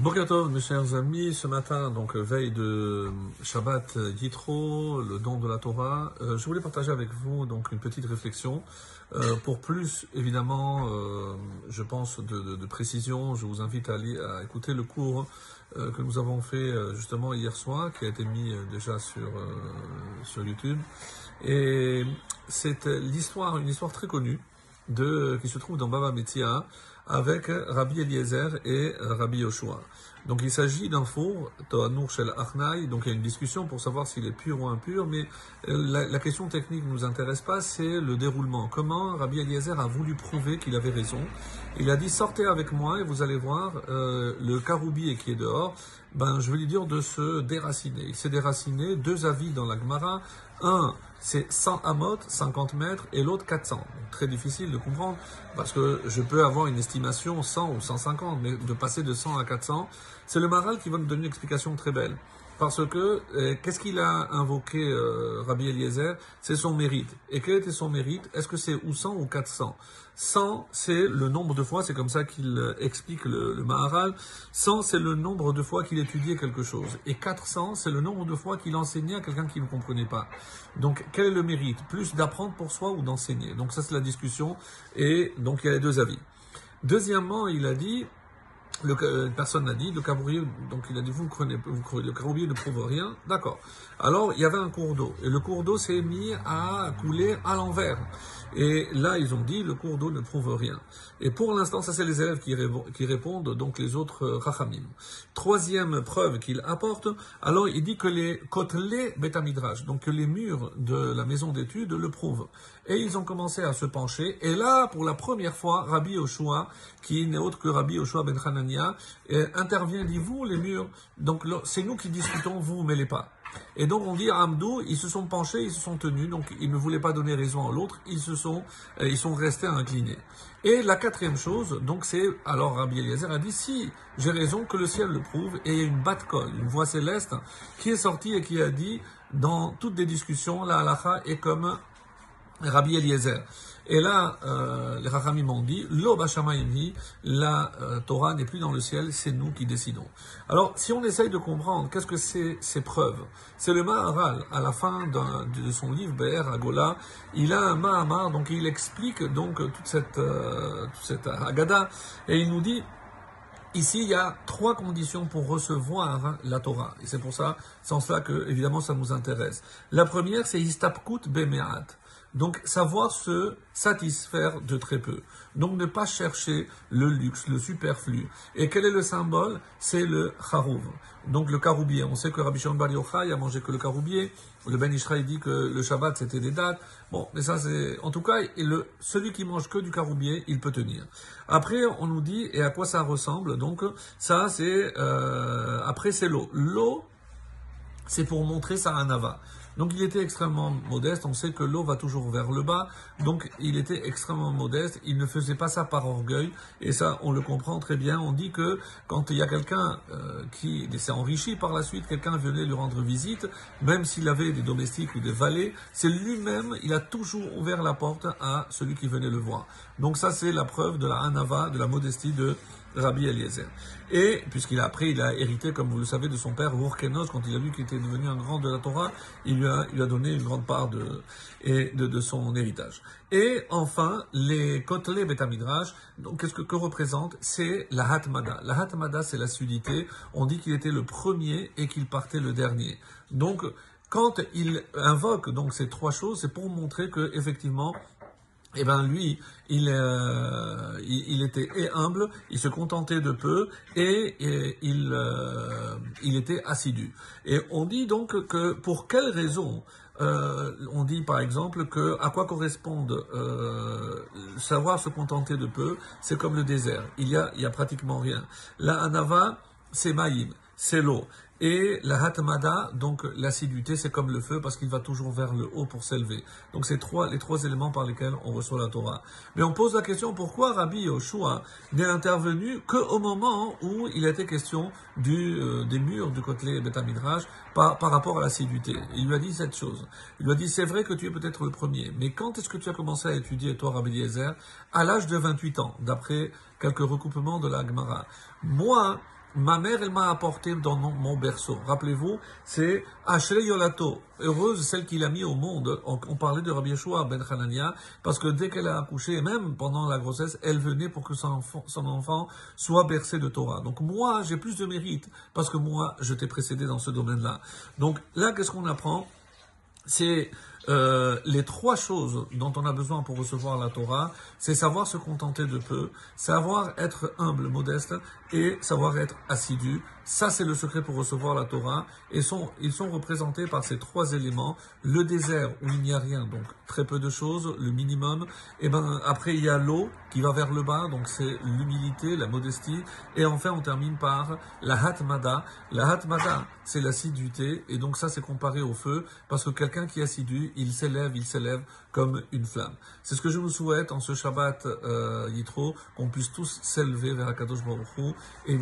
Bokertov, mes chers amis, ce matin, donc veille de Shabbat Yitro, le don de la Torah, euh, je voulais partager avec vous donc une petite réflexion. Euh, pour plus, évidemment, euh, je pense de, précision, je vous invite à, écouter le cours euh, que nous avons fait euh, justement hier soir, qui a été mis euh, déjà sur sur YouTube. Et c'est l'histoire, une histoire très connue de qui se trouve dans Baba Metzia avec Rabbi Eliezer et Rabbi Yoshua. Donc il s'agit d'un four, Toanour Shel Achnai, donc il y a une discussion pour savoir s'il est pur ou impur, mais la, la question technique ne nous intéresse pas, c'est le déroulement. Comment Rabbi Eliezer a voulu prouver qu'il avait raison? Il a dit sortez avec moi et vous allez voir euh, le caroubier qui est dehors, ben je vais lui dire de se déraciner. Il s'est déraciné, deux avis dans la Gemara, un c'est 100 amot, 50 mètres, et l'autre 400. Donc, très difficile de comprendre, parce que je peux avoir une estimation 100 ou 150, mais de passer de 100 à 400, c'est le Maral qui va nous donner une explication très belle. Parce que, euh, qu'est-ce qu'il a invoqué euh, Rabbi Eliezer? C'est son mérite. Et quel était son mérite? Est-ce que c'est ou 100 ou 400 100, c'est le nombre de fois, c'est comme ça qu'il euh, explique le, le Maharal, 100, c'est le nombre de fois qu'il étudiait quelque chose. Et 400, c'est le nombre de fois qu'il enseignait à quelqu'un qui ne comprenait pas. Donc, quel est le mérite? Plus d'apprendre pour soi ou d'enseigner? Donc ça, c'est la discussion. Et donc, il y a les deux avis. Deuxièmement, il a dit, le, euh, personne n'a dit, le caroubier, donc il a dit, vous prenez, vous croyez, le caroubier ne prouve rien, d'accord. Alors, il y avait un cours d'eau, et le cours d'eau s'est mis à couler à l'envers. Et là, ils ont dit, le cours d'eau ne prouve rien. Et pour l'instant, ça c'est les élèves qui, répondent, donc les autres euh, rachamim. Troisième preuve qu'il apporte, alors il dit que les kotelé betamidrash, donc que les murs de la maison d'études le prouvent. Et ils ont commencé à se pencher, et là, pour la première fois, Rabbi Yoshua, qui n'est autre que Rabbi Yoshua ben Hanania, euh, intervient, dit, vous, les murs, donc c'est nous qui discutons, vous, mêlez pas. Et donc on dit à Hamdou, ils se sont penchés, ils se sont tenus, donc ils ne voulaient pas donner raison à l'autre, ils se sont, euh, ils sont restés inclinés. Et la quatrième chose, donc c'est, alors Rabbi Eliezer a dit, si j'ai raison, que le ciel le prouve, et il y a une batte-colle, une voix céleste, qui est sortie et qui a dit, dans toutes les discussions, la halacha est comme Rabbi Eliezer. Et là, euh, les Rachamim m'ont dit, l'eau dit, la euh, Torah n'est plus dans le ciel, c'est nous qui décidons. Alors, si on essaye de comprendre, qu'est-ce que c'est ces preuves C'est le Maharal, à la fin de son livre, Be'er Agola, il a un Mahamar, donc il explique donc toute cette, euh, toute cette Agada, et il nous dit, Ici, il y a trois conditions pour recevoir la Torah. Et c'est pour ça, sans cela que, évidemment, ça nous intéresse. La première, c'est Istapkut Bemeat. Donc, savoir se satisfaire de très peu. Donc, ne pas chercher le luxe, le superflu. Et quel est le symbole? C'est le charouv. Donc, le caroubier. On sait que Rabbi Shimon Bar Yochai a mangé que le caroubier. Le Ben Ishraï dit que le Shabbat, c'était des dates. Bon, mais ça, c'est... En tout cas, le... celui qui mange que du caroubier, il peut tenir. Après, on nous dit, et à quoi ça ressemble? Donc, ça, c'est... Euh... Après, c'est l'eau. L'eau, c'est pour montrer sa anava. Donc il était extrêmement modeste, on sait que l'eau va toujours vers le bas, donc il était extrêmement modeste, il ne faisait pas ça par orgueil, et ça on le comprend très bien, on dit que quand il y a quelqu'un euh, qui s'est enrichi par la suite, quelqu'un venait lui rendre visite, même s'il avait des domestiques ou des valets, c'est lui-même, il a toujours ouvert la porte à celui qui venait le voir. Donc ça c'est la preuve de la anava, de la modestie de Rabbi Eliezer. Et, puisqu'il a après, il a hérité, comme vous le savez, de son père, Urkenos, quand il a vu qu'il était devenu un grand de la Torah, il lui a, donné une grande part de son héritage. Et enfin, les Kotlé Betamidrash, donc qu'est-ce que, que représente C'est la Hatmada. La Hatmada, c'est la sudité. On dit qu'il était le premier et qu'il partait le dernier. Donc, quand il invoque donc ces trois choses, c'est pour montrer que effectivement eh ben lui, il, euh, était humble, il se contentait de peu et, euh, il était assidu. Et on dit donc que pour quelle raison euh, on dit par exemple que à quoi correspondent savoir se contenter de peu, c'est comme le désert. Il y a, il y a pratiquement rien. La anava, c'est maïm, c'est l'eau. Et la hatmada, donc l'assiduité, c'est comme le feu parce qu'il va toujours vers le haut pour s'élever. Donc c'est trois, les trois éléments par lesquels on reçoit la Torah. Mais on pose la question pourquoi Rabbi Yoshua n'est intervenu qu'au moment où il était question du, euh, des murs du côté Betamidrash par, par rapport à l'assiduité? Il lui a dit cette chose. Il lui a dit c'est vrai que tu es peut-être le premier, mais quand est-ce que tu as commencé à étudier toi Rabbi Yezer? À l'âge de 28 ans, d'après quelques recoupements de la Gemara. Moi, Ma mère, elle m'a apporté dans mon, berceau. Rappelez-vous, c'est Ashrei Yolato, heureuse celle qu'il a mis au monde. On, parlait de Rabbi Yeshua ben Hanania, parce que dès qu'elle a accouché, même pendant la grossesse, elle venait pour que son enfant, son enfant soit bercé de Torah. Donc moi, j'ai plus de mérite, parce que moi, je t'ai précédé dans ce domaine-là. Donc là, qu'est-ce qu'on apprend? C'est euh, les trois choses dont on a besoin pour recevoir la Torah, c'est savoir se contenter de peu, savoir être humble, modeste et savoir être assidu. Ça, c'est le secret pour recevoir la Torah. Et ils sont représentés par ces trois éléments. Le désert où il n'y a rien, donc très peu de choses, le minimum. Et ben après, il y a l'eau qui va vers le bas, donc c'est l'humilité, la modestie. Et enfin, on termine par la hatmada. La hatmada, c'est l'assiduité. Et donc ça, c'est comparé au feu, parce que quelqu'un qui est assidu, il s'élève, il s'élève comme une flamme. C'est ce que je vous souhaite en ce Shabbat euh, Yitro, qu'on puisse tous s'élever vers Akadosh Baruch et